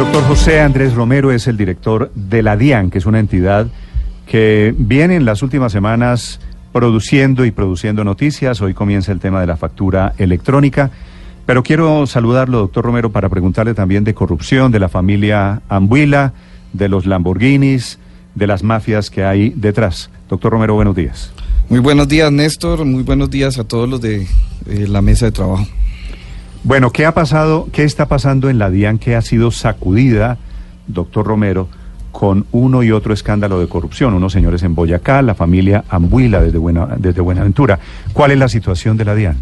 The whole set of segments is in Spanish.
doctor José Andrés Romero es el director de la DIAN, que es una entidad que viene en las últimas semanas produciendo y produciendo noticias. Hoy comienza el tema de la factura electrónica. Pero quiero saludarlo, doctor Romero, para preguntarle también de corrupción, de la familia Ambuila, de los Lamborghinis, de las mafias que hay detrás. Doctor Romero, buenos días. Muy buenos días, Néstor. Muy buenos días a todos los de eh, la mesa de trabajo. Bueno, ¿qué ha pasado? ¿Qué está pasando en la DIAN que ha sido sacudida, doctor Romero, con uno y otro escándalo de corrupción? Unos señores en Boyacá, la familia Ambuila desde, Buena, desde Buenaventura. ¿Cuál es la situación de la DIAN?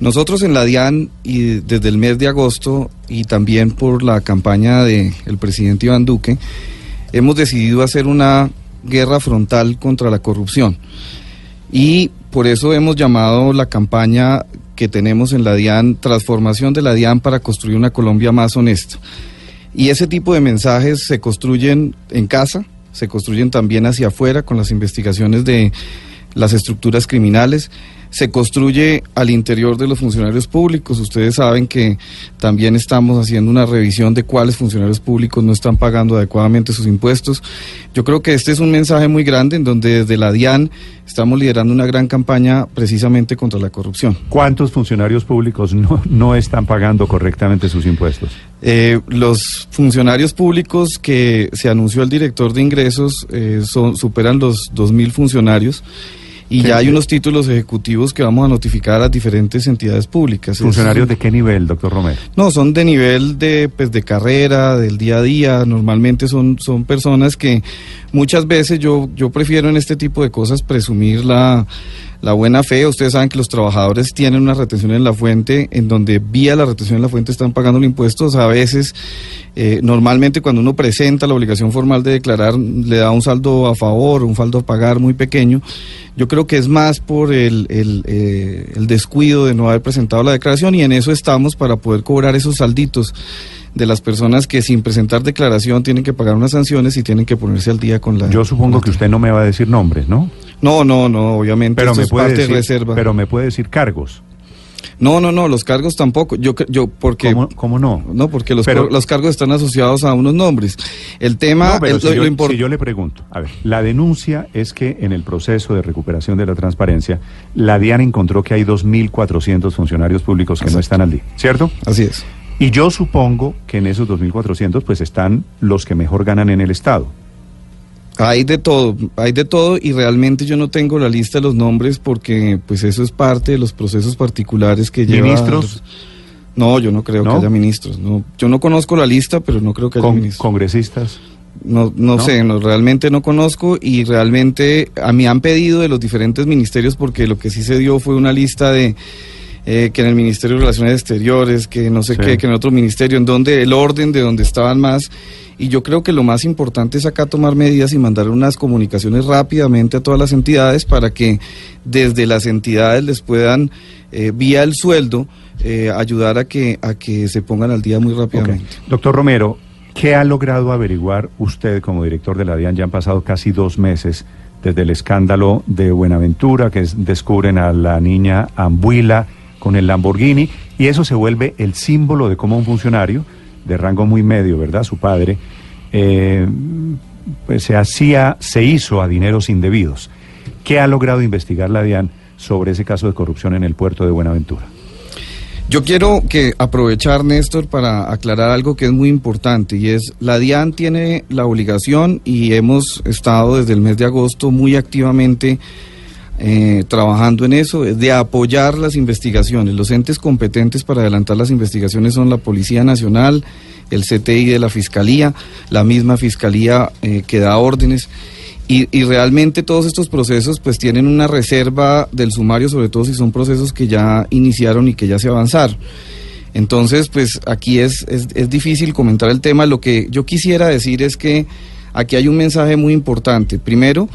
Nosotros en la DIAN y desde el mes de agosto y también por la campaña del presidente Iván Duque, hemos decidido hacer una guerra frontal contra la corrupción. Y por eso hemos llamado la campaña que tenemos en la DIAN, transformación de la DIAN para construir una Colombia más honesta. Y ese tipo de mensajes se construyen en casa, se construyen también hacia afuera con las investigaciones de las estructuras criminales se construye al interior de los funcionarios públicos. Ustedes saben que también estamos haciendo una revisión de cuáles funcionarios públicos no están pagando adecuadamente sus impuestos. Yo creo que este es un mensaje muy grande en donde desde la DIAN estamos liderando una gran campaña precisamente contra la corrupción. ¿Cuántos funcionarios públicos no, no están pagando correctamente sus impuestos? Eh, los funcionarios públicos que se anunció el director de ingresos eh, son, superan los 2.000 funcionarios y ya hay unos títulos ejecutivos que vamos a notificar a las diferentes entidades públicas. ¿Funcionarios de qué nivel, doctor Romero? No, son de nivel de, pues, de carrera, del día a día. Normalmente son, son personas que muchas veces yo, yo prefiero en este tipo de cosas presumir la la buena fe. Ustedes saben que los trabajadores tienen una retención en la fuente, en donde vía la retención en la fuente están pagando los impuestos. A veces, eh, normalmente cuando uno presenta la obligación formal de declarar, le da un saldo a favor, un saldo a pagar muy pequeño. Yo creo que es más por el, el, eh, el descuido de no haber presentado la declaración y en eso estamos para poder cobrar esos salditos de las personas que sin presentar declaración tienen que pagar unas sanciones y tienen que ponerse al día con la... Yo supongo que usted no me va a decir nombres, ¿no? No, no, no, obviamente. Pero me puede decir, reserva. Pero me puede decir cargos. No, no, no, los cargos tampoco. Yo, yo, porque. ¿Cómo, no? No, porque los, los cargos están asociados a unos nombres. El tema. No, si, yo, yo le pregunto, a ver, la denuncia es que en el proceso de recuperación de la transparencia, la DIAN encontró que hay 2.400 funcionarios públicos que no están al día, ¿cierto? Así es. Y yo supongo que en esos 2.400 pues están los que mejor ganan en el Estado. Hay de todo, hay de todo y realmente yo no tengo la lista de los nombres porque pues eso es parte de los procesos particulares que llevan. ¿Ministros? No, yo no creo que haya ministros. No, yo no conozco la lista, pero no creo que haya ministros. ¿Congresistas? No, no, sé, no, realmente no conozco y realmente a mí han pedido de los diferentes ministerios porque lo que sí se dio fue una lista de eh, que en el Ministerio de Relaciones Exteriores, que no sé qué, que en otro ministerio, en donde el orden de donde estaban más. Y yo creo que lo más importante es acá tomar medidas y mandar unas comunicaciones rápidamente a todas las entidades para que desde las entidades les puedan, eh, vía el sueldo, eh, ayudar a que, a que se pongan al día muy rápidamente. Doctor Romero, ¿qué ha logrado averiguar usted como director de la DIAN? Ya han pasado casi dos meses desde el escándalo de Buenaventura, que descubren a la niña Ambuila con el Lamborghini y eso se vuelve el símbolo de cómo un funcionario de rango muy medio, ¿verdad? Su padre, eh, pues se hacía, se hizo a dineros indebidos. ¿Qué ha logrado investigar la DIAN sobre ese caso de corrupción en el puerto de Buenaventura? Yo quiero que aprovechar, Néstor, para aclarar algo que es muy importante y es la DIAN tiene la obligación y hemos estado desde el mes de agosto muy activamente eh, trabajando en eso, de apoyar las investigaciones. Los entes competentes para adelantar las investigaciones son la Policía Nacional, el CTI de la Fiscalía, la misma Fiscalía eh, que da órdenes. Y, realmente todos estos procesos pues tienen una reserva del sumario, sobre todo si son procesos que ya iniciaron y que ya se avanzaron. Entonces, pues aquí es, es, es difícil comentar el tema. Lo que yo quisiera decir es que aquí hay un mensaje muy importante. Primero,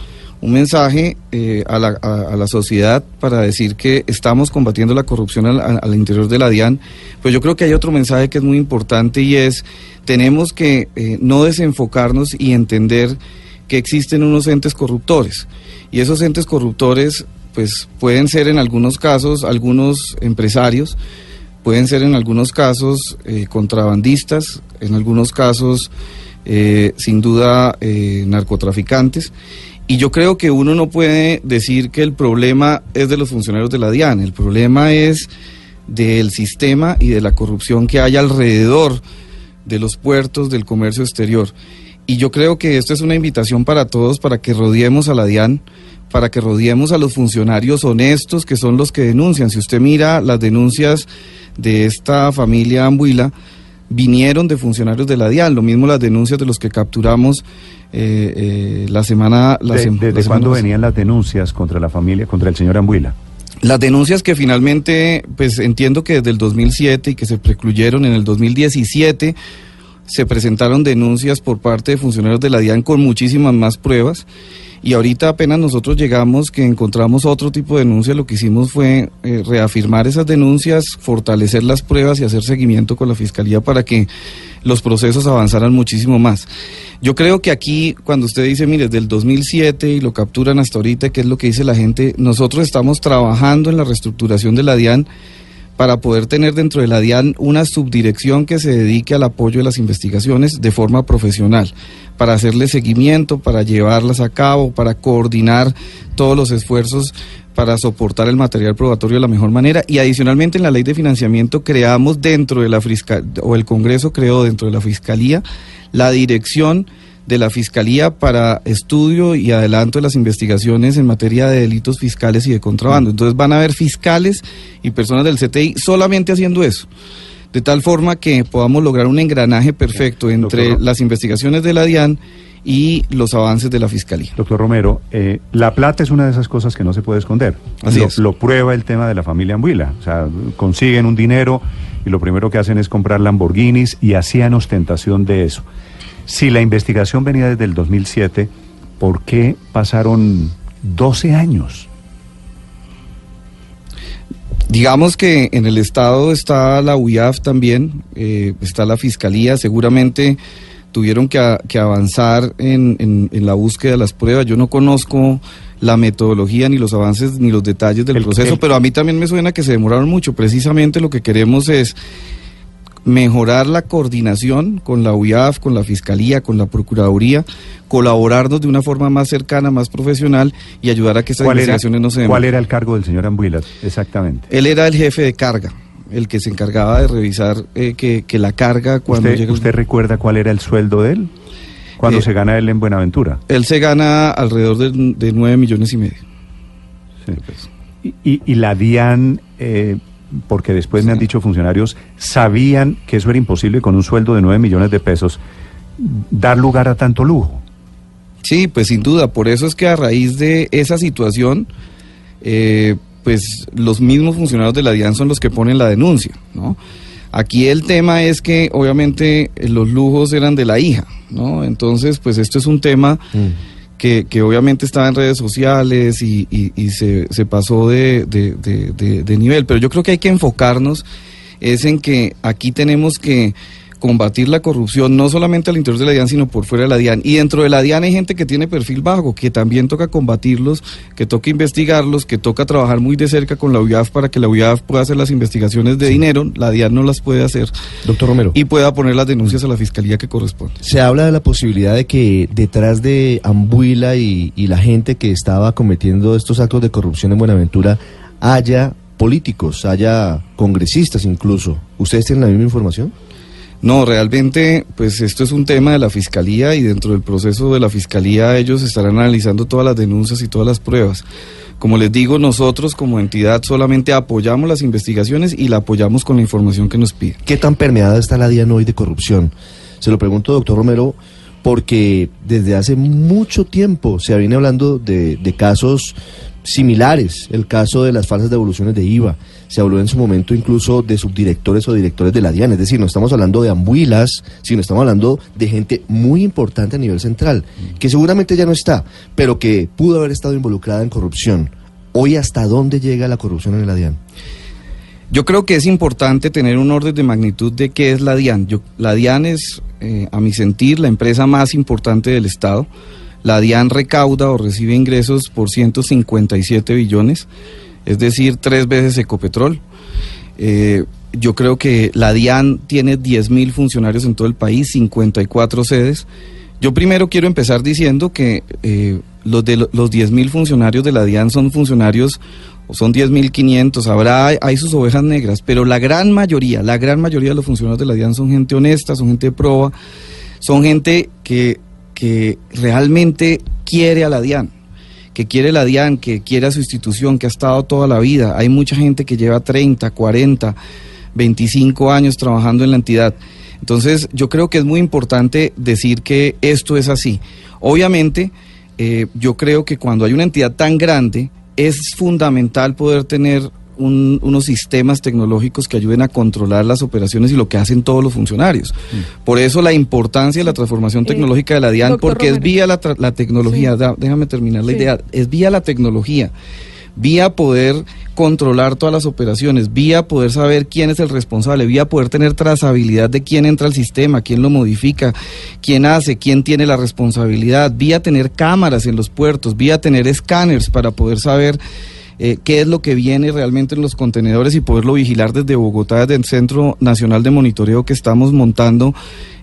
un mensaje eh, a, la, a, la, sociedad para decir que estamos combatiendo la corrupción al, interior de la DIAN, pues yo creo que hay otro mensaje que es muy importante y es, tenemos que eh, no desenfocarnos y entender que existen unos entes corruptores. Y esos entes corruptores, pues pueden ser en algunos casos algunos empresarios, pueden ser en algunos casos eh, contrabandistas, en algunos casos sin duda narcotraficantes. Y yo creo que uno no puede decir que el problema es de los funcionarios de la DIAN, el problema es del sistema y de la corrupción que hay alrededor de los puertos, del comercio exterior. Y yo creo que esto es una invitación para todos, para que rodeemos a la DIAN, para que rodeemos a los funcionarios honestos que son los que denuncian. Si usted mira las denuncias de esta familia Ambuila, vinieron de funcionarios de la DIAN, lo mismo las denuncias de los que capturamos eh, eh, la semana... La ¿Desde cuándo venían las denuncias contra la familia, contra el señor Ambuila? Las denuncias que finalmente, pues entiendo que desde el 2007 y que se precluyeron en el 2017, se presentaron denuncias por parte de funcionarios de la DIAN con muchísimas más pruebas y ahorita apenas nosotros llegamos que encontramos otro tipo de denuncia, lo que hicimos fue eh, reafirmar esas denuncias, fortalecer las pruebas y hacer seguimiento con la Fiscalía para que los procesos avanzaran muchísimo más. Yo creo que aquí, cuando usted dice, mire, desde el 2007 y lo capturan hasta ahorita, ¿qué es lo que dice la gente? Nosotros estamos trabajando en la reestructuración de la DIAN para poder tener dentro de la DIAN una subdirección que se dedique al apoyo de las investigaciones de forma profesional, para hacerle seguimiento, para llevarlas a cabo, para coordinar todos los esfuerzos para soportar el material probatorio de la mejor manera. Y adicionalmente en la ley de financiamiento creamos dentro de la fiscalía o el Congreso creó dentro de la Fiscalía la dirección de la Fiscalía para estudio y adelanto de las investigaciones en materia de delitos fiscales y de contrabando. Entonces van a haber fiscales y personas del CTI solamente haciendo eso. De tal forma que podamos lograr un engranaje perfecto entre las investigaciones de la DIAN y los avances de la Fiscalía. Doctor Romero, eh, la plata es una de esas cosas que no se puede esconder. Así lo, es. lo prueba el tema de la familia Ambuila. O sea, consiguen un dinero y lo primero que hacen es comprar Lamborghinis y hacían ostentación de eso. Si la investigación venía desde el 2007, ¿por qué pasaron 12 años? Digamos que en el Estado está la UIAF también, eh, está la Fiscalía, seguramente tuvieron que, avanzar en la búsqueda de las pruebas. Yo no conozco la metodología, ni los avances, ni los detalles del El- proceso, el- pero a mí también me suena que se demoraron mucho. Precisamente lo que queremos es mejorar la coordinación con la UIAF, con la Fiscalía, con la Procuraduría, colaborarnos de una forma más cercana, más profesional y ayudar a que estas ¿Cuál era, investigaciones no se ¿Cuál demoren. era el cargo del señor Ambuila exactamente? Él era el jefe de carga, el que se encargaba de revisar eh, que, que la carga cuando ¿Usted, llega... usted recuerda cuál era el sueldo de él? ¿Cuándo Eh, se gana él en Buenaventura? Él se gana alrededor de, de 9 millones y medio. Sí. Y, y- y la DIAN, eh, porque después me han dicho funcionarios, sabían que eso era imposible con un sueldo de 9 millones de pesos, dar lugar a tanto lujo. Sí, pues sin duda, por eso es que a raíz de esa situación, eh, pues los mismos funcionarios de la DIAN son los que ponen la denuncia, ¿no? Aquí el tema es que obviamente los lujos eran de la hija, ¿no? Entonces, pues esto es un tema que, que obviamente estaba en redes sociales y, y- y se, se pasó de- de- de nivel, pero yo creo que hay que enfocarnos es en que aquí tenemos que combatir la corrupción no solamente al interior de la DIAN, sino por fuera de la DIAN. Y dentro de la DIAN hay gente que tiene perfil bajo, que también toca combatirlos, que toca investigarlos, que toca trabajar muy de cerca con la UIAF para que la UIAF pueda hacer las investigaciones de dinero, la DIAN no las puede hacer, Doctor Romero. y pueda poner las denuncias a la fiscalía que corresponde. Se habla de la posibilidad de que detrás de Ambuila y, y la gente que estaba cometiendo estos actos de corrupción en Buenaventura haya políticos, haya congresistas incluso. ¿Ustedes tienen la misma información? No, realmente, pues esto es un tema de la fiscalía y dentro del proceso de la fiscalía ellos estarán analizando todas las denuncias y todas las pruebas. Como les digo, nosotros como entidad solamente apoyamos las investigaciones y la apoyamos con la información que nos pide. ¿Qué tan permeada está la DIAN hoy de corrupción? Se lo pregunto, doctor Romero, porque desde hace mucho tiempo se viene hablando de, de casos similares, el caso de las falsas devoluciones de IVA, se habló en su momento incluso de subdirectores o directores de la DIAN, es decir, no estamos hablando de ambuilas, sino estamos hablando de gente muy importante a nivel central, que seguramente ya no está, pero que pudo haber estado involucrada en corrupción. Hoy, ¿hasta dónde llega la corrupción en la DIAN? Yo creo que es importante tener un orden de magnitud de qué es la DIAN. Yo- la DIAN es, eh, a mi sentir, la empresa más importante del Estado. La DIAN recauda o recibe ingresos por 157 billones, es decir, tres veces Ecopetrol. Eh, yo creo que la DIAN tiene 10.000 funcionarios en todo el país, 54 sedes. Yo primero quiero empezar diciendo que eh, los de los 10.000 funcionarios de la DIAN son funcionarios, o son 10.500, habrá, hay sus ovejas negras, pero la gran mayoría, la gran mayoría de los funcionarios de la DIAN son gente honesta, son gente de proba, son gente que, que realmente quiere a la DIAN que quiere la DIAN, que quiere a su institución, que ha estado toda la vida. Hay mucha gente que lleva 30, 40, 25 años trabajando en la entidad. Entonces, yo creo que es muy importante decir que esto es así. Obviamente, eh, yo creo que cuando hay una entidad tan grande, es fundamental poder tener unos sistemas tecnológicos que ayuden a controlar las operaciones y lo que hacen todos los funcionarios. Mm. Por eso la importancia de la transformación eh, tecnológica de la DIAN, porque es vía la, tecnología, déjame terminar la idea, es vía la tecnología vía poder controlar todas las operaciones, vía poder saber quién es el responsable, vía poder tener trazabilidad de quién entra al sistema, quién lo modifica, quién hace, quién tiene la responsabilidad, vía tener cámaras en los puertos, vía tener escáneres para poder saber eh, qué es lo que viene realmente en los contenedores y poderlo vigilar desde Bogotá, desde el Centro Nacional de Monitoreo que estamos montando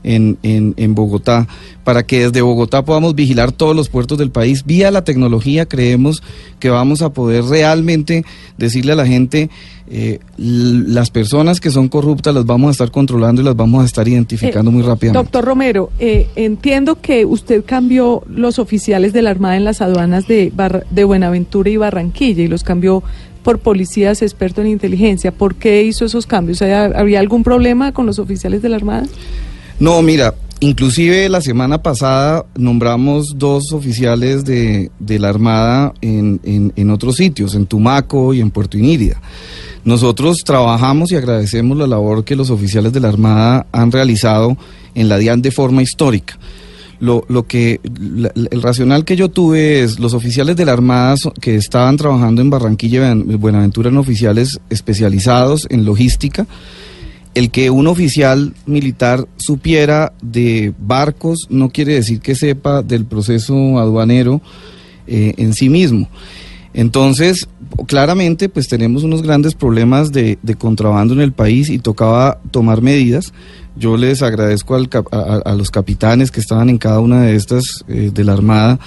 en, en, en, Bogotá, para que desde Bogotá podamos vigilar todos los puertos del país. Vía la tecnología creemos que vamos a poder realmente decirle a la gente, eh, las personas que son corruptas las vamos a estar controlando y las vamos a estar identificando eh, muy rápidamente. Doctor Romero, eh, entiendo que usted cambió los oficiales de la Armada en las aduanas de, de Buenaventura y Barranquilla y los cambió por policías expertos en inteligencia. ¿Por qué hizo esos cambios? ¿Había algún problema con los oficiales de la Armada? No, mira, inclusive la semana pasada nombramos dos oficiales de, la Armada en, en, otros sitios, en Tumaco y en Puerto Inírida. Nosotros trabajamos y agradecemos la labor que los oficiales de la Armada han realizado en la DIAN de forma histórica. Lo, lo que el racional que yo tuve es los oficiales de la Armada que estaban trabajando en Barranquilla y Buenaventura en oficiales especializados en logística el que un oficial militar supiera de barcos no quiere decir que sepa del proceso aduanero eh, en sí mismo. Entonces, claramente, pues tenemos unos grandes problemas de, contrabando en el país y tocaba tomar medidas. Yo les agradezco a, los capitanes que estaban en cada una de estas eh, de la Armada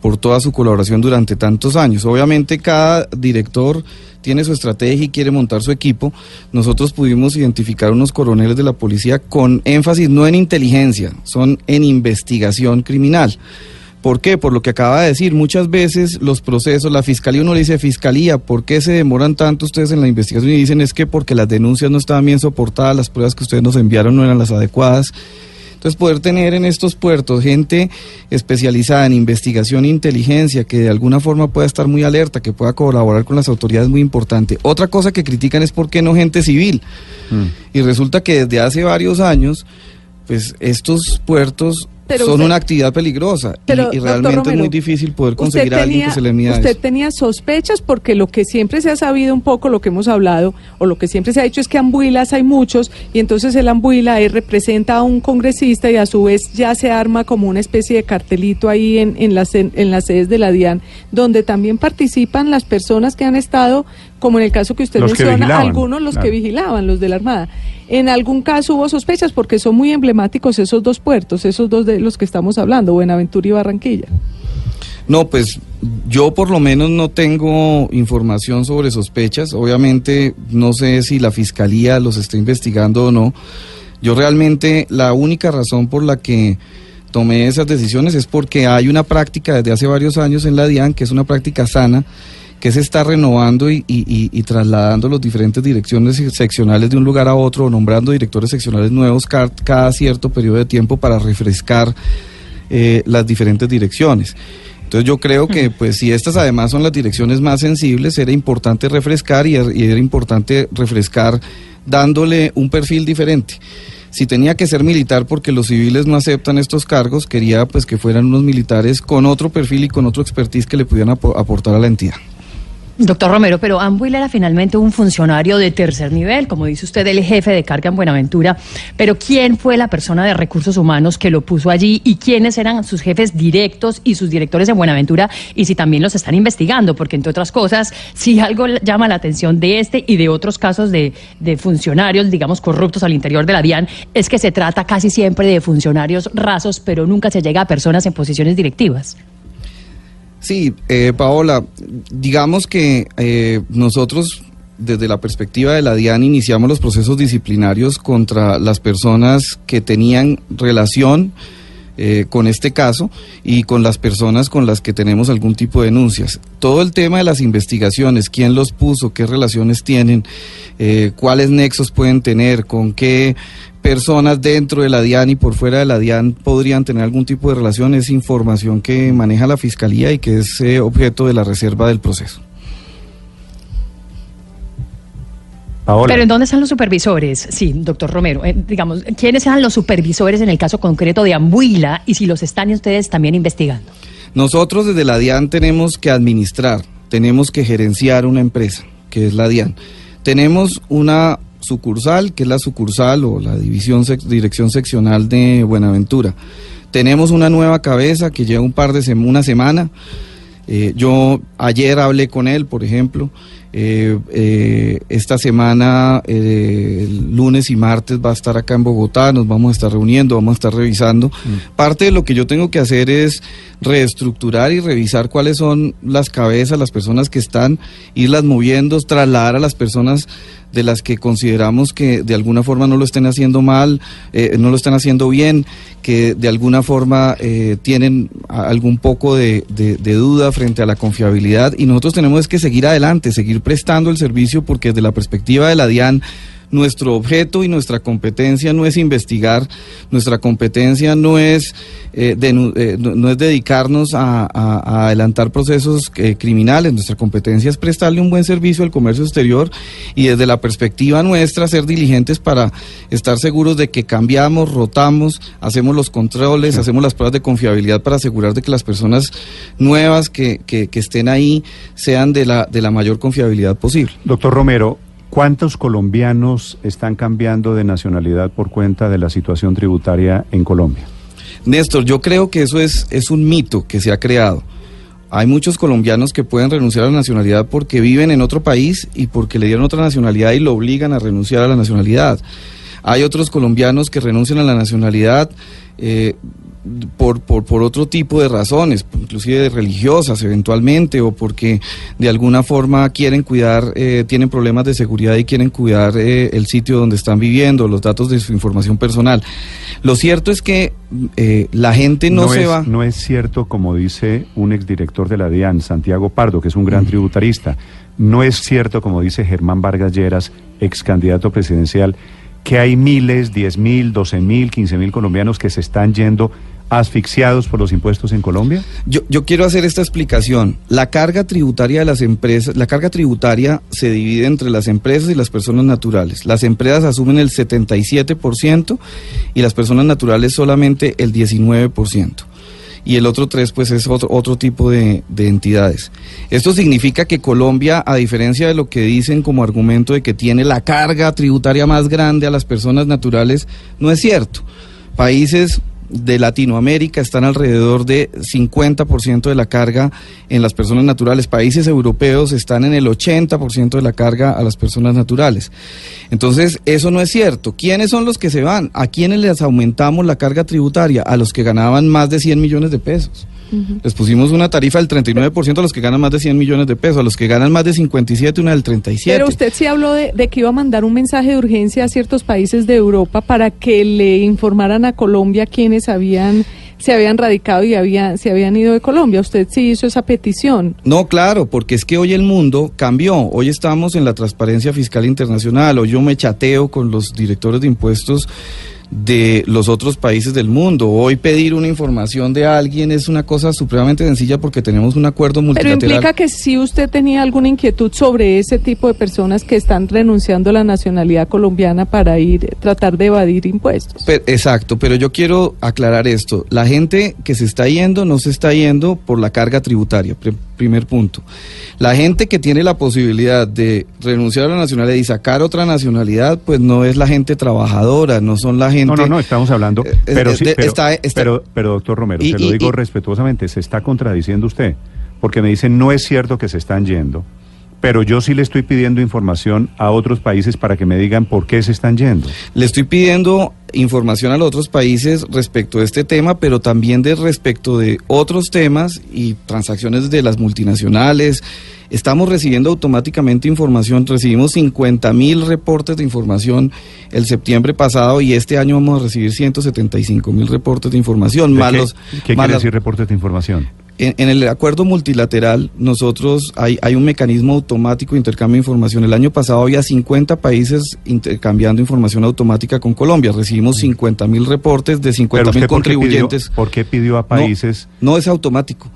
por toda su colaboración durante tantos años. Obviamente cada director tiene su estrategia y quiere montar su equipo. Nosotros pudimos identificar unos coroneles de la policía con énfasis no en inteligencia, son en investigación criminal. ¿Por qué? Por lo que acaba de decir, muchas veces los procesos, la fiscalía uno le dice, fiscalía, ¿por qué se demoran tanto ustedes en la investigación? Y dicen es que porque las denuncias no estaban bien soportadas, las pruebas que ustedes nos enviaron no eran las adecuadas. Entonces, poder tener en estos puertos gente especializada en investigación e inteligencia, que de alguna forma pueda estar muy alerta, que pueda colaborar con las autoridades, es muy importante. Otra cosa que critican es por qué no gente civil. Mm. Y resulta que desde hace varios años, pues estos puertos son una actividad peligrosa y, realmente es muy difícil poder conseguir a alguien que se le mida Usted tenía sospechas porque lo que siempre se ha sabido un poco, lo que hemos hablado, o lo que siempre se ha dicho es que ambuilas hay muchos y entonces el ambuila representa a un congresista y a su vez ya se arma como una especie de cartelito ahí en, en, las, en, las sedes de la DIAN, donde también participan las personas que han estado, como en el caso que usted menciona, algunos los que vigilaban, los de la Armada. En algún caso hubo sospechas porque son muy emblemáticos esos dos puertos, esos dos de los que estamos hablando, Buenaventura y Barranquilla. No, pues yo por lo menos no tengo información sobre sospechas. Obviamente no sé si la fiscalía los está investigando o no. Yo realmente la única razón por la que tomé esas decisiones es porque hay una práctica desde hace varios años en la DIAN que es una práctica sana que se está renovando y, trasladando las diferentes direcciones seccionales de un lugar a otro, nombrando directores seccionales nuevos cada, cierto periodo de tiempo para refrescar eh, las diferentes direcciones. Entonces yo creo que pues si estas además son las direcciones más sensibles, era importante refrescar y, y era importante refrescar dándole un perfil diferente si tenía que ser militar porque los civiles no aceptan estos cargos, quería pues que fueran unos militares con otro perfil y con otro expertise que le pudieran aportar a la entidad. Doctor Romero, pero Ambuila era finalmente un funcionario de tercer nivel, como dice usted, el jefe de carga en Buenaventura. Pero ¿quién fue la persona de recursos humanos que lo puso allí y quiénes eran sus jefes directos y sus directores en Buenaventura? Y si también los están investigando, porque entre otras cosas, si algo llama la atención de este y de otros casos de funcionarios, digamos, corruptos al interior de la DIAN, es que se trata casi siempre de funcionarios rasos, pero nunca se llega a personas en posiciones directivas. Sí, eh, Paola, digamos que eh, nosotros desde la perspectiva de la DIAN iniciamos los procesos disciplinarios contra las personas que tenían relación eh, con este caso y con las personas con las que tenemos algún tipo de denuncias. Todo el tema de las investigaciones, quién los puso, qué relaciones tienen, cuáles nexos pueden tener, con qué personas dentro de la DIAN y por fuera de la DIAN podrían tener algún tipo de relación, es información que maneja la Fiscalía y que es eh, objeto de la reserva del proceso. Pero ¿en dónde están los supervisores? Sí, doctor Romero, eh, digamos, ¿quiénes eran los supervisores en el caso concreto de Ambuila y si los están ustedes también investigando? Nosotros desde la DIAN tenemos que administrar, tenemos que gerenciar una empresa, que es la DIAN. Tenemos una sucursal, que es la sucursal o la división dirección seccional de Buenaventura. Tenemos una nueva cabeza que lleva un par de semanas, una semana. Eh, yo ayer hablé con él, por ejemplo. Eh, eh, esta semana, lunes y martes, va a estar acá en Bogotá, nos vamos a estar reuniendo, vamos a estar revisando. Mm. Parte de lo que yo tengo que hacer es reestructurar y revisar cuáles son las cabezas, las personas que están, irlas moviendo, trasladar a las personas de las que consideramos que de alguna forma no lo estén haciendo mal, eh, no lo están haciendo bien, que de alguna forma eh, tienen algún poco de, de, duda frente a la confiabilidad. Y nosotros tenemos que seguir adelante, seguir prestando el servicio porque desde la perspectiva de la DIAN nuestro objeto y nuestra competencia no es investigar, nuestra competencia no es, eh, eh, no, es dedicarnos a, adelantar procesos eh, criminales, nuestra competencia es prestarle un buen servicio al comercio exterior y desde la perspectiva nuestra ser diligentes para estar seguros de que cambiamos, rotamos, hacemos los controles, hacemos las pruebas de confiabilidad para asegurar de que las personas nuevas que, que, que estén ahí sean de la, de la mayor confiabilidad posible. Doctor Romero, ¿Cuántos colombianos están cambiando de nacionalidad por cuenta de la situación tributaria en Colombia? Néstor, yo creo que eso es, es un mito que se ha creado. Hay muchos colombianos que pueden renunciar a la nacionalidad porque viven en otro país y porque le dieron otra nacionalidad y lo obligan a renunciar a la nacionalidad. Hay otros colombianos que renuncian a la nacionalidad eh, por, por, por, otro tipo de razones, inclusive religiosas eventualmente, o porque de alguna forma quieren cuidar, eh, tienen problemas de seguridad y quieren cuidar eh, el sitio donde están viviendo, los datos de su información personal. Lo cierto es que eh, la gente no, se va. No es cierto, como dice un exdirector de la DIAN, Santiago Pardo, que es un gran mm. tributarista, no es cierto, como dice Germán Vargas Lleras, ex candidato presidencial, que hay miles, diez mil, doce mil, quince mil colombianos que se están yendo asfixiados por los impuestos en Colombia? Yo, quiero hacer esta explicación. La carga tributaria de las empresas, la carga tributaria se divide entre las empresas y las personas naturales. Las empresas asumen el 77% y las personas naturales solamente el 19% y el otro 3 pues es otro, otro tipo de, entidades. Esto significa que Colombia, a diferencia de lo que dicen como argumento de que tiene la carga tributaria más grande a las personas naturales, no es cierto. Países de Latinoamérica están alrededor de 50% de la carga en las personas naturales. Países europeos están en el 80% de la carga a las personas naturales. Entonces, eso no es cierto. ¿Quiénes son los que se van? ¿A quiénes les aumentamos la carga tributaria? A los que ganaban más de 100 millones de pesos. Les pusimos una tarifa del 39% a los que ganan más de 100 millones de pesos, a los que ganan más de 57 una del 37. Pero usted sí habló de, que iba a mandar un mensaje de urgencia a ciertos países de Europa para que le informaran a Colombia quienes habían se habían radicado y había, se habían ido de Colombia. ¿Usted sí hizo esa petición? No, claro, porque es que hoy el mundo cambió. Hoy estamos en la transparencia fiscal internacional. Hoy yo me chateo con los directores de impuestos de los otros países del mundo. Hoy pedir una información de alguien es una cosa supremamente sencilla porque tenemos un acuerdo multilateral. Pero implica que si usted tenía alguna inquietud sobre ese tipo de personas que están renunciando a la nacionalidad colombiana para ir tratar de evadir impuestos. exacto, pero yo quiero aclarar esto. La gente que se está yendo no se está yendo por la carga tributaria. Primer punto. La gente que tiene la posibilidad de renunciar a la nacionalidad y sacar otra nacionalidad, pues no es la gente trabajadora, no son la gente... No, no, no, estamos hablando... Eh, pero, es sí, pero, está- está- pero, pero, doctor Romero, Y- se lo y- digo y- respetuosamente, se está contradiciendo usted, porque me dicen, no es cierto que se están yendo, pero yo sí le estoy pidiendo información a otros países para que me digan por qué se están yendo. Le estoy pidiendo información a los otros países respecto de este tema, pero también de respecto de otros temas y transacciones de las multinacionales. Estamos recibiendo automáticamente información, recibimos 50 mil reportes de información el septiembre pasado y este año vamos a recibir 175 mil reportes de información. ¿De más qué los- ¿qué más quiere decir reportes de información? En, en el acuerdo multilateral, nosotros hay, hay un mecanismo automático de intercambio de información. El año pasado había 50 países intercambiando información automática con Colombia. Recibimos 50 mil reportes de 50 Mm. Pero mil usted, ¿por qué, pidió, contribuyentes. por qué pidió a países... No es automático.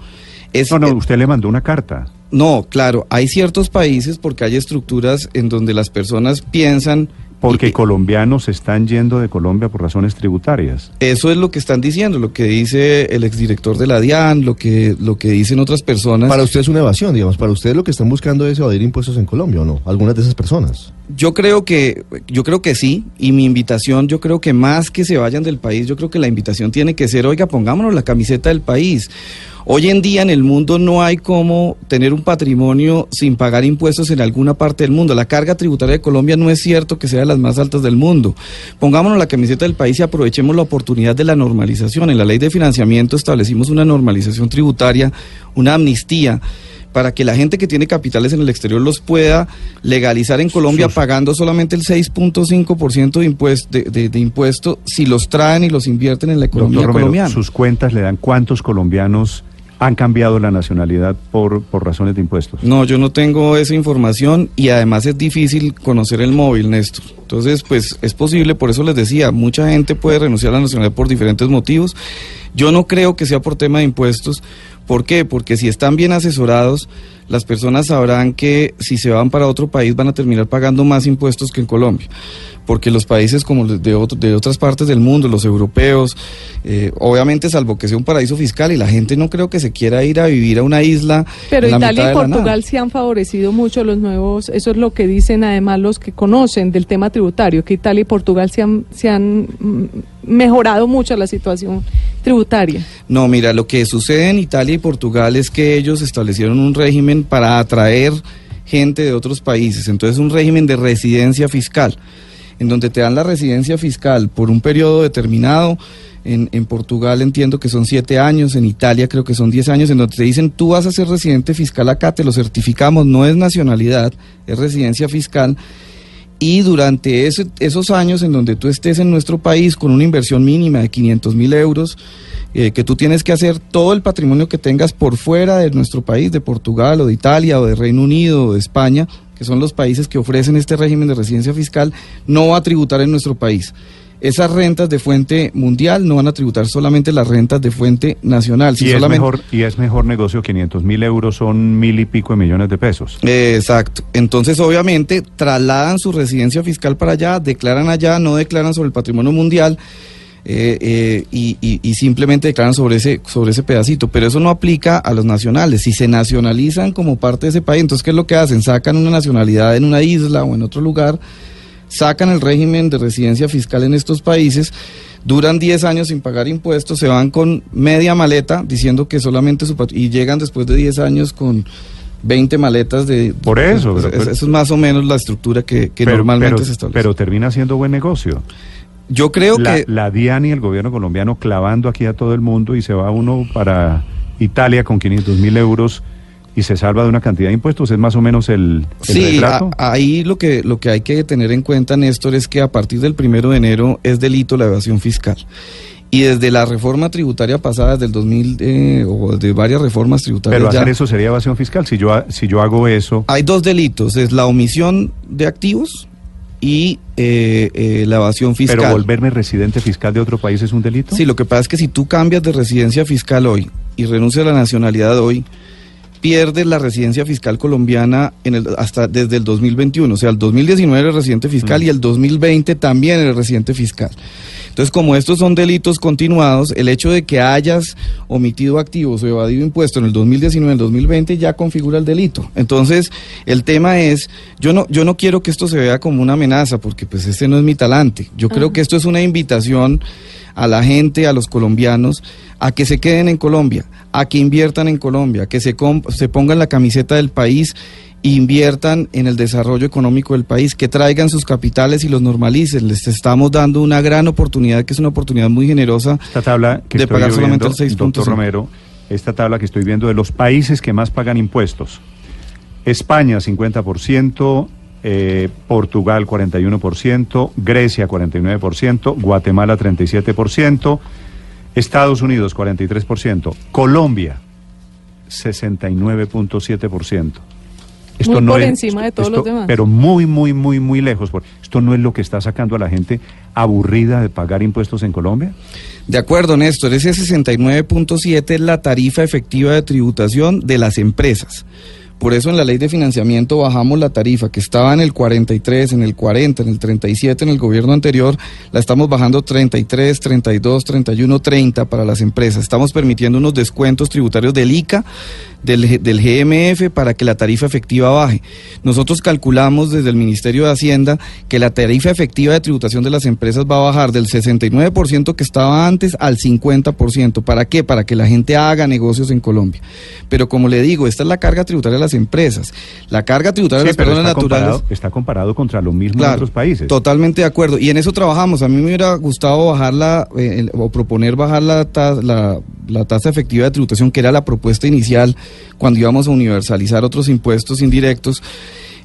Es, No, no, eh, usted le mandó una carta. no, claro, hay ciertos países porque hay estructuras en donde las personas piensan... Porque y- colombianos se están yendo de Colombia por razones tributarias. Eso es lo que están diciendo, lo que dice el exdirector de la DIAN, lo que, lo que dicen otras personas. Para usted es una evasión, digamos. Para usted lo que están buscando es evadir impuestos en Colombia, ¿o no? Algunas de esas personas. Yo creo que, yo creo que sí, y mi invitación, yo creo que más que se vayan del país, yo creo que la invitación tiene que ser, oiga, pongámonos la camiseta del país. Hoy en día en el mundo no hay como tener un patrimonio sin pagar impuestos en alguna parte del mundo. La carga tributaria de Colombia no es cierto que sea de las más altas del mundo. Pongámonos la camiseta del país y aprovechemos la oportunidad de la normalización. En la ley de financiamiento establecimos una normalización tributaria, una amnistía para que la gente que tiene capitales en el exterior los pueda legalizar en Colombia Sus- pagando solamente el 6.5% de, impuesto, de, de- de impuesto si los traen y los invierten en la economía Romero, colombiana. sus cuentas le dan cuántos colombianos han cambiado la nacionalidad por, por razones de impuestos. No, yo no tengo esa información y además es difícil conocer el móvil, Néstor. Entonces, pues es posible, por eso les decía, mucha gente puede renunciar a la nacionalidad por diferentes motivos. Yo no creo que sea por tema de impuestos. ¿Por qué? Porque si están bien asesorados, las personas sabrán que si se van para otro país van a terminar pagando más impuestos que en Colombia. Porque los países como de, otro- de otras partes del mundo, los europeos, eh, obviamente salvo que sea un paraíso fiscal y la gente no creo que se quiera ir a vivir a una isla. Pero en la Italia mitad y. Portugal sí han favorecido mucho los nuevos, eso es lo que dicen además los que conocen del tema tributario, que Italia y Portugal se han, se han mejorado mucho la situación tributaria. No, mira, lo que sucede en Italia y Portugal es que ellos establecieron un régimen para atraer gente de otros países. Entonces, un régimen de residencia fiscal, en donde te dan la residencia fiscal por un periodo determinado. En, en Portugal entiendo que son siete años, en Italia creo que son diez años, en donde te dicen tú vas a ser residente fiscal acá, te lo certificamos, no es nacionalidad, es residencia fiscal. Y durante ese- esos años en donde tú estés en nuestro país con una inversión mínima de 500 mil euros, eh, que tú tienes que hacer todo el patrimonio que tengas por fuera de nuestro país, de Portugal o de Italia o de Reino Unido o de España, que son los países que ofrecen este régimen de residencia fiscal, no va a tributar en nuestro país. Esas rentas de fuente mundial no van a tributar solamente las rentas de fuente nacional. Si y, es mejor, y es mejor negocio, 500 mil euros son mil y pico de millones de pesos. Exacto. Entonces, obviamente, trasladan su residencia fiscal para allá, declaran allá, no declaran sobre el patrimonio mundial eh, eh, y, y- y simplemente declaran sobre ese, sobre ese pedacito. Pero eso no aplica a los nacionales. Si se nacionalizan como parte de ese país, entonces, ¿qué es lo que hacen? Sacan una nacionalidad en una isla o en otro lugar, sacan el régimen de residencia fiscal en estos países. Duran 10 años sin pagar impuestos, se van con media maleta diciendo que solamente su y llegan después de 10 años con 20 maletas de... Por eso, Pues, pero- es- pero- eso es más o menos la estructura que, que normalmente pero, se establece. pero termina siendo buen negocio. Yo creo la, que... la DIAN y el gobierno colombiano clavando aquí a todo el mundo y se va uno para Italia con 500 mil euros y se salva de una cantidad de impuestos. Es más o menos el, el Sí, retrato. a- ahí lo que, lo que hay que tener en cuenta, Néstor, es que a partir del primero de enero es delito la evasión fiscal. Y desde la reforma tributaria pasada, desde el 2000, eh, o de varias reformas tributarias pero ya, hacer eso sería evasión fiscal. Si yo, si yo hago eso, hay dos delitos, es la omisión de activos y eh, eh, la evasión fiscal. pero volverme residente fiscal de otro país es un delito. Sí, lo que pasa es que si tú cambias de residencia fiscal hoy y renuncias a la nacionalidad hoy, pierdes la residencia fiscal colombiana en el, hasta desde el 2021. O sea, el 2019 eres residente fiscal Mm. y el 2020 también eres residente fiscal. Entonces, como estos son delitos continuados, el hecho de que hayas omitido activos o evadido impuestos en el 2019 en el 2020 ya configura el delito. Entonces, el tema es, yo no, yo no quiero que esto se vea como una amenaza, porque pues este no es mi talante. Yo creo que esto es una invitación a la gente, a los colombianos, a que se queden en Colombia, a que inviertan en Colombia, que se, se pongan la camiseta del país inviertan en el desarrollo económico del país, que traigan sus capitales y los normalicen. Les estamos dando una gran oportunidad, que es una oportunidad muy generosa esta tabla que de estoy pagar solamente viendo, el 6.5. Doctor Romero, esta tabla que estoy viendo de los países que más pagan impuestos. España 50%, eh, Portugal 41%, Grecia 49%, Guatemala 37%, Estados Unidos 43%, Colombia 69.7%. Muy por encima de todos los demás. Pero muy, muy, muy, muy lejos. por- Esto no es lo que está sacando a la gente aburrida de pagar impuestos en Colombia. De acuerdo, Néstor, ese 69.7 es la tarifa efectiva de tributación de las empresas. Por eso en la ley de financiamiento bajamos la tarifa que estaba en el 43, en el 40, en el 37 en el gobierno anterior, la estamos bajando 33, 32, 31, 30 para las empresas. Estamos permitiendo unos descuentos tributarios del ICA, del, GMF para que la tarifa efectiva baje. Nosotros calculamos desde el Ministerio de Hacienda que la tarifa efectiva de tributación de las empresas va a bajar del 69% que estaba antes al 50%. ¿Para qué? Para que la gente haga negocios en Colombia. Pero como le digo, esta es la carga tributaria de las empresas. La carga tributaria de Sí, las personas está naturales... comparado, está comparado contra lo mismo en otros países. Totalmente de acuerdo. Y en eso trabajamos. A mí me hubiera gustado bajar la, eh, el- o proponer bajar la, ta- la, la tasa efectiva de tributación, que era la propuesta inicial cuando íbamos a universalizar otros impuestos indirectos.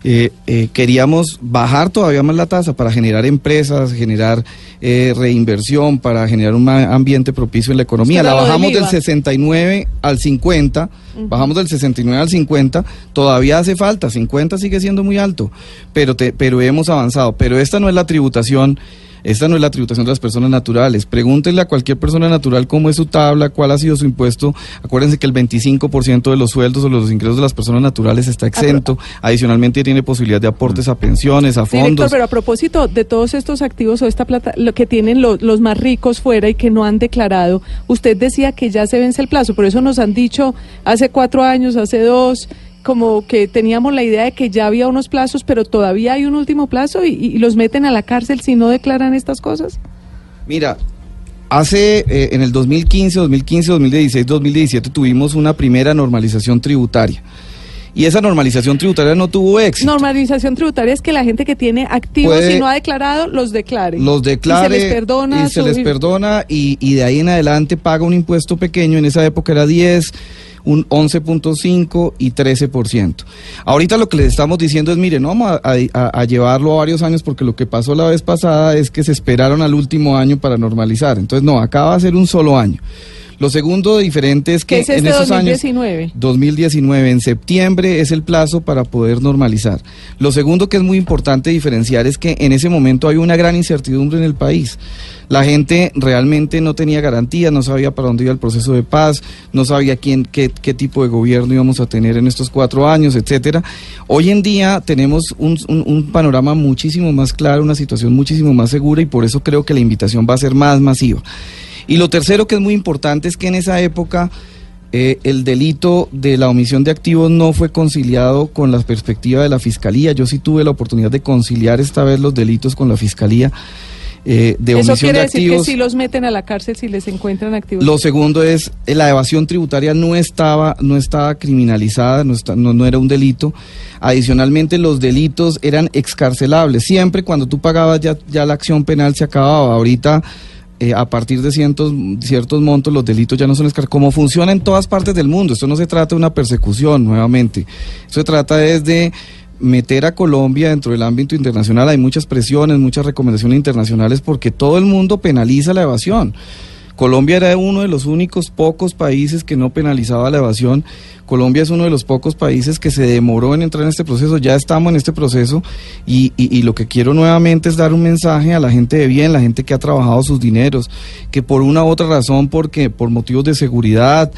Eh, eh, queríamos bajar todavía más la tasa para generar empresas, generar eh, reinversión, para generar un ambiente propicio en la economía. La del bajamos del IVA. 69 al 50, bajamos del 69 al 50, todavía hace falta, 50 sigue siendo muy alto, pero, te- pero hemos avanzado. Pero esta no es la tributación. Esta no es la tributación de las personas naturales. Pregúntenle a cualquier persona natural cómo es su tabla, cuál ha sido su impuesto. Acuérdense que el 25% de los sueldos o los ingresos de las personas naturales está exento. Adicionalmente tiene posibilidad de aportes a pensiones, a Director, fondos. pero a propósito de todos estos activos o esta plata, lo que tienen lo- los más ricos fuera y que no han declarado, usted decía que ya se vence el plazo, por eso nos han dicho hace cuatro años, hace dos, como que teníamos la idea de que ya había unos plazos, pero todavía hay un último plazo y, y los meten a la cárcel si no declaran estas cosas. Mira, hace eh, en el 2015, 2015, 2016, 2017 tuvimos una primera normalización tributaria. Y esa normalización tributaria no tuvo éxito. Normalización tributaria es que la gente que tiene activos Puede- y no ha declarado, los declare. los declare Y se les perdona. y se les perdona y, y de ahí en adelante paga un impuesto pequeño, en esa época era 10, un 11.5 y 13%. Ahorita lo que les estamos diciendo es, mire, no vamos a, a- a llevarlo a varios años porque lo que pasó la vez pasada es que se esperaron al último año para normalizar. Entonces, no, acá va a ser un solo año. Lo segundo diferente es que es en este esos años... 2019. 2019, en septiembre es el plazo para poder normalizar. Lo segundo que es muy importante diferenciar es que en ese momento hay una gran incertidumbre en el país. La gente realmente no tenía garantías, no sabía para dónde iba el proceso de paz, no sabía quién, qué, qué tipo de gobierno íbamos a tener en estos cuatro años, etcétera. Hoy en día tenemos un, un- un panorama muchísimo más claro, una situación muchísimo más segura y por eso creo que la invitación va a ser más masiva. Y lo tercero que es muy importante es que en esa época eh, el delito de la omisión de activos no fue conciliado con la perspectiva de la fiscalía. Yo sí tuve la oportunidad de conciliar esta vez los delitos con la fiscalía eh, de Eso omisión quiere de decir activos. que si los meten a la cárcel si les encuentran activos. Lo segundo es eh, la evasión tributaria no estaba no estaba criminalizada, no, está- no, no era un delito. Adicionalmente los delitos eran excarcelables. Siempre cuando tú pagabas ya ya la acción penal se acababa. Ahorita eh, a partir de cientos, ciertos montos los delitos ya no son escar como funciona en todas partes del mundo. Esto no se trata de una persecución nuevamente. Esto se trata es de meter a Colombia dentro del ámbito internacional. Hay muchas presiones, muchas recomendaciones internacionales porque todo el mundo penaliza la evasión. Colombia era uno de los únicos pocos países que no penalizaba la evasión. Colombia es uno de los pocos países que se demoró en entrar en este proceso. Ya estamos en este proceso y, y- lo que quiero nuevamente es dar un mensaje a la gente de bien, la gente que ha trabajado sus dineros, que por una u otra razón, porque por motivos de seguridad,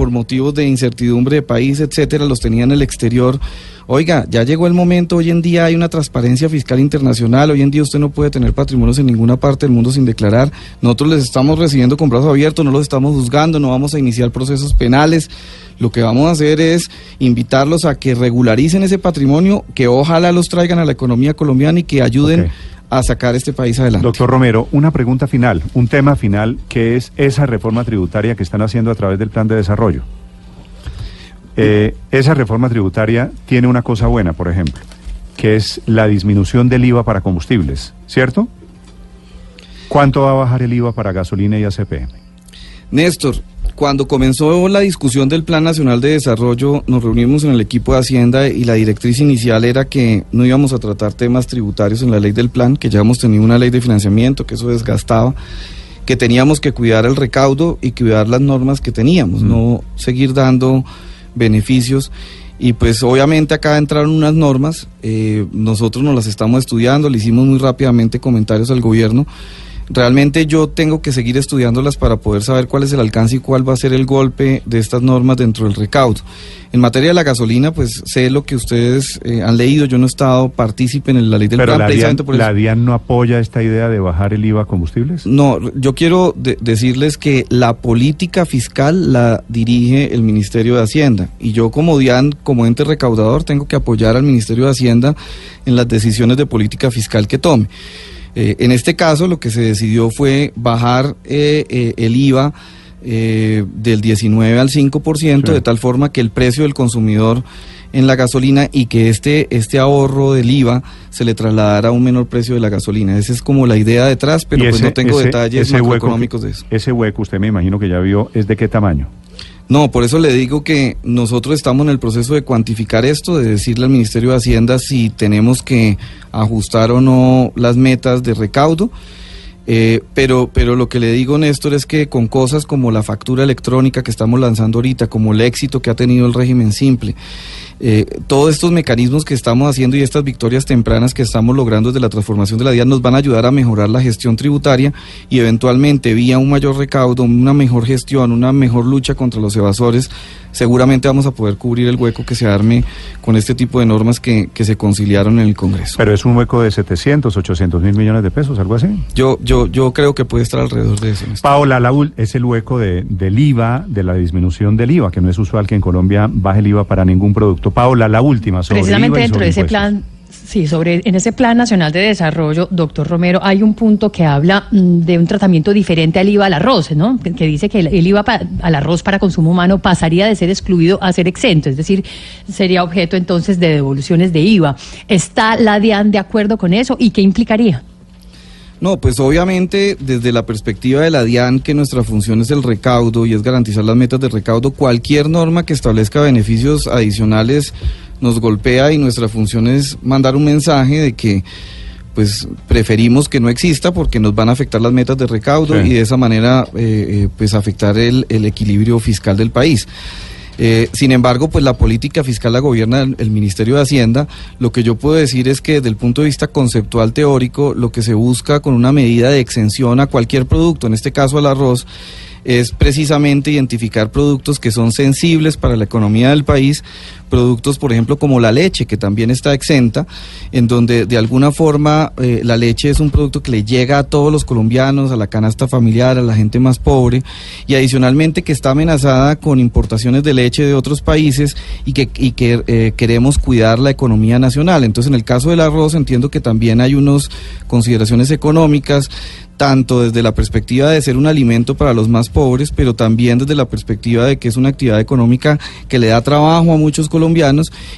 por motivos de incertidumbre de país, etcétera, los tenía en el exterior. Oiga, ya llegó el momento, hoy en día hay una transparencia fiscal internacional, hoy en día usted no puede tener patrimonios en ninguna parte del mundo sin declarar. Nosotros les estamos recibiendo con brazos abiertos, no los estamos juzgando, no vamos a iniciar procesos penales. Lo que vamos a hacer es invitarlos a que regularicen ese patrimonio, que ojalá los traigan a la economía colombiana y que ayuden. A sacar este país adelante. Doctor Romero, una pregunta final, un tema final, que es esa reforma tributaria que están haciendo a través del plan de desarrollo. Eh, esa reforma tributaria tiene una cosa buena, por ejemplo, que es la disminución del IVA para combustibles, ¿cierto? ¿Cuánto va a bajar el IVA para gasolina y ACP? Néstor, cuando comenzó la discusión del Plan Nacional de Desarrollo, nos reunimos en el equipo de Hacienda y la directriz inicial era que no íbamos a tratar temas tributarios en la ley del plan, que ya hemos tenido una ley de financiamiento, que eso desgastaba, que teníamos que cuidar el recaudo y cuidar las normas que teníamos, no seguir dando beneficios. Y pues obviamente acá entraron unas normas, eh, nosotros nos las estamos estudiando, le hicimos muy rápidamente comentarios al gobierno. Realmente yo tengo que seguir estudiándolas para poder saber cuál es el alcance y cuál va a ser el golpe de estas normas dentro del recaudo. En materia de la gasolina, pues sé lo que ustedes eh, han leído, yo no he estado partícipe en la ley del Pero plan la DIAN, precisamente por eso. la DIAN no apoya esta idea de bajar el IVA a combustibles. No, yo quiero de- decirles que la política fiscal la dirige el Ministerio de Hacienda y yo como DIAN, como ente recaudador, tengo que apoyar al Ministerio de Hacienda en las decisiones de política fiscal que tome. Eh, en este caso, lo que se decidió fue bajar eh, eh, el IVA eh, del 19 al 5%, Sí. de tal forma que el precio del consumidor en la gasolina y que este, este ahorro del IVA se le trasladara a un menor precio de la gasolina. Esa es como la idea detrás, pero pues no tengo ese- detalles ese hueco macroeconómicos de eso. Ese hueco, usted me imagino que ya vio, ¿es de qué tamaño? No, por eso le digo que nosotros estamos en el proceso de cuantificar esto, de decirle al Ministerio de Hacienda si tenemos que ajustar o no las metas de recaudo. Eh, pero, pero lo que le digo, Néstor, es que con cosas como la factura electrónica que estamos lanzando ahorita, como el éxito que ha tenido el régimen simple, eh, todos estos mecanismos que estamos haciendo y estas victorias tempranas que estamos logrando desde la transformación de la DIAN nos van a ayudar a mejorar la gestión tributaria y eventualmente vía un mayor recaudo, una mejor gestión, una mejor lucha contra los evasores, seguramente vamos a poder cubrir el hueco que se arme con este tipo de normas que, que se conciliaron en el Congreso. Pero es un hueco de 700, 800 mil millones de pesos, algo así. Yo, yo, yo creo que puede estar alrededor de eso. Néstor. Paola, la ul- es el hueco de, del IVA, de la disminución del IVA, que no es usual que en Colombia baje el IVA para ningún producto. Paola, la última, sobre Precisamente IVA y dentro de ese impuestos. plan, sí, sobre en ese plan nacional de desarrollo, doctor Romero, hay un punto que habla mm, de un tratamiento diferente al IVA al arroz, ¿no? Que, dice que el, el IVA pa- al arroz para consumo humano pasaría de ser excluido a ser exento, es decir, sería objeto entonces de devoluciones de IVA. ¿Está la DIAN de acuerdo con eso y qué implicaría? No, pues obviamente desde la perspectiva de la DIAN, que nuestra función es el recaudo y es garantizar las metas de recaudo, cualquier norma que establezca beneficios adicionales nos golpea y nuestra función es mandar un mensaje de que pues preferimos que no exista porque nos van a afectar las metas de recaudo Sí. y de esa manera eh, eh, pues afectar el, el equilibrio fiscal del país. Eh, sin embargo, pues la política fiscal la gobierna el, el Ministerio de Hacienda. Lo que yo puedo decir es que desde el punto de vista conceptual teórico, lo que se busca con una medida de exención a cualquier producto, en este caso al arroz, es precisamente identificar productos que son sensibles para la economía del país, productos, por ejemplo, como la leche, que también está exenta, en donde de alguna forma eh, la leche es un producto que le llega a todos los colombianos, a la canasta familiar, a la gente más pobre, y adicionalmente que está amenazada con importaciones de leche de otros países y que, y que eh, queremos cuidar la economía nacional. Entonces, en el caso del arroz, entiendo que también hay unas consideraciones económicas tanto desde la perspectiva de ser un alimento para los más pobres, pero también desde la perspectiva de que es una actividad económica que le da trabajo a muchos colombianos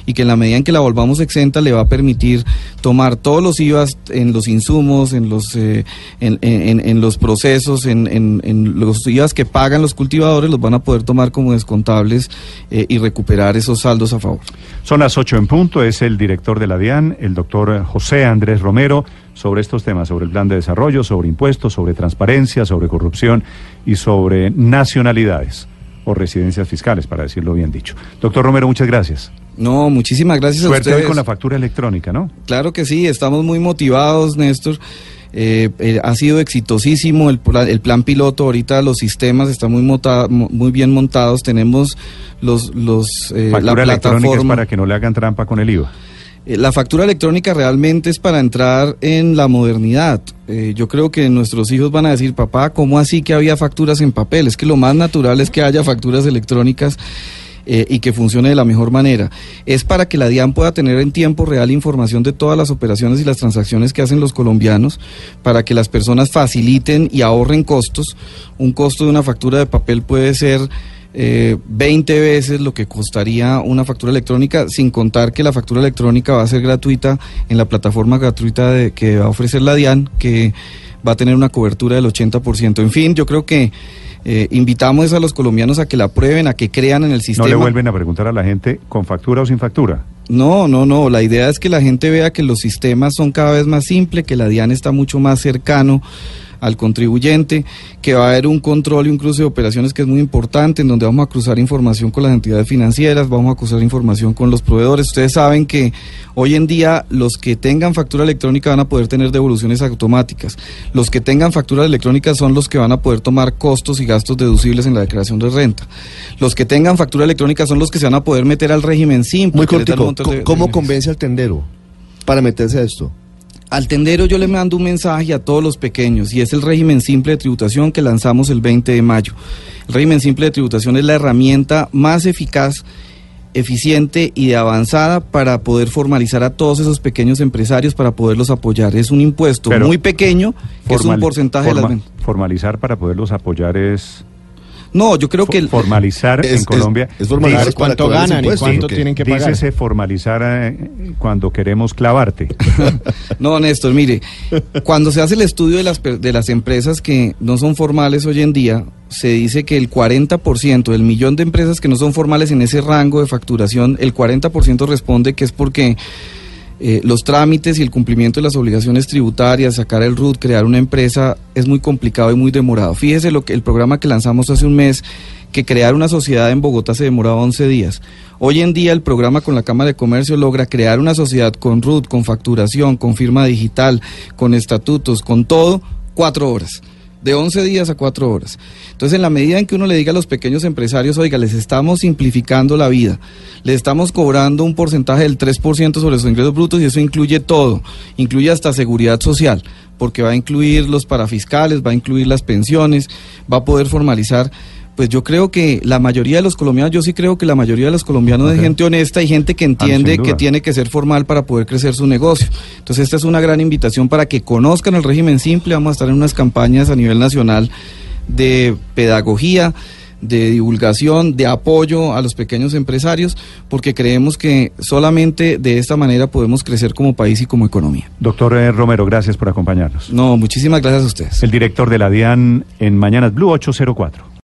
y que en la medida en que la volvamos exenta le va a permitir tomar todos los IVAs en los insumos, en los, eh, en, los procesos, en, en- en los IVAs que pagan los cultivadores, los van a poder tomar como descontables eh, y recuperar esos saldos a favor. Son las 8 en punto, es el director de la DIAN, el doctor José Andrés Romero, sobre estos temas, sobre el plan de desarrollo, sobre impuestos, sobre transparencia, sobre corrupción y sobre nacionalidades o residencias fiscales, para decirlo bien dicho. Doctor Romero, muchas gracias. No, muchísimas gracias a ustedes. hoy con la factura electrónica, ¿no? Claro que sí, estamos muy motivados, Néstor. Eh, eh, ha sido exitosísimo el, el, plan piloto. Ahorita los sistemas están muy, muy bien montados. Tenemos los, los eh, la plataforma para que no le hagan trampa con el IVA. Eh, la factura electrónica realmente es para entrar en la modernidad. yo creo que nuestros hijos van a decir, papá, ¿cómo así que había facturas en papel? Es que lo más natural es que haya facturas electrónicas eh, y que funcione de la mejor manera. Es para que la DIAN pueda tener en tiempo real información de todas las operaciones y las transacciones que hacen los colombianos, para que las personas faciliten y ahorren costos. Un costo de una factura de papel puede ser... Eh, 20 veces lo que costaría una factura electrónica, sin contar que la factura electrónica va a ser gratuita en la plataforma gratuita de, que va a ofrecer la DIAN, que va a tener una cobertura del 80%. En fin, yo creo que eh, invitamos a los colombianos a que la prueben, a que crean en el sistema. ¿No le vuelven a preguntar a la gente con factura o sin factura? No, no, no. La idea es que la gente vea que los sistemas son cada vez más simples, que la DIAN está mucho más cercano al contribuyente, que va a haber un control y un cruce de operaciones que es muy importante, en donde vamos a cruzar información con las entidades financieras, vamos a cruzar información con los proveedores. Ustedes saben que hoy en día los que tengan factura electrónica van a poder tener devoluciones automáticas. Los que tengan factura electrónica son los que van a poder tomar costos y gastos deducibles en la declaración de renta. Los que tengan factura electrónica son los que se van a poder meter al régimen simple. Muy cortico, ¿cómo convence al tendero para meterse a esto? Al tendero yo le mando un mensaje a todos los pequeños y es el régimen simple de tributación que lanzamos el 20 de mayo. El régimen simple de tributación es la herramienta más eficaz eficiente y de avanzada para poder formalizar a todos esos pequeños empresarios para poderlos apoyar. Es un impuesto muy pequeño, que es un porcentaje de las Formalizar para poderlos apoyar es no, yo creo que... El, formalizar en Colombia... Es, formalizar cuánto ganan y cuánto tienen que pagar. Dícese formalizar eh, cuando queremos clavarte. no, Néstor, mire, cuando se hace el estudio de las, de las empresas que no son formales hoy en día, se dice que el 40% del millón de empresas que no son formales en ese rango de facturación, el 40% responde que es porque eh, los trámites y el cumplimiento de las obligaciones tributarias, sacar el RUT, crear una empresa es muy complicado y muy demorado. Fíjese lo que el programa que lanzamos hace un mes, que crear una sociedad en Bogotá se demoraba 11 días. Hoy en día el programa con la Cámara de Comercio logra crear una sociedad con RUT, con facturación, con firma digital, con estatutos, con todo, cuatro horas de 11 días a 4 horas. Entonces, en la medida en que uno le diga a los pequeños empresarios, oiga, les estamos simplificando la vida, les estamos cobrando un porcentaje del 3% sobre sus ingresos brutos y eso incluye todo, incluye hasta seguridad social, porque va a incluir los parafiscales, va a incluir las pensiones, va a poder formalizar pues yo creo que la mayoría de los colombianos, yo sí creo que la mayoría de los colombianos es gente honesta y gente que ah, entiende que tiene que ser formal para poder crecer su negocio. Entonces esta es una gran invitación para que conozcan el régimen simple. Vamos a estar en unas campañas a nivel nacional de pedagogía de divulgación, de apoyo a los pequeños empresarios, porque creemos que solamente de esta manera podemos crecer como país y como economía. Doctor eh, Romero, gracias por acompañarnos. No, muchísimas gracias a ustedes. El director de la DIAN en Mañanas Blue 804.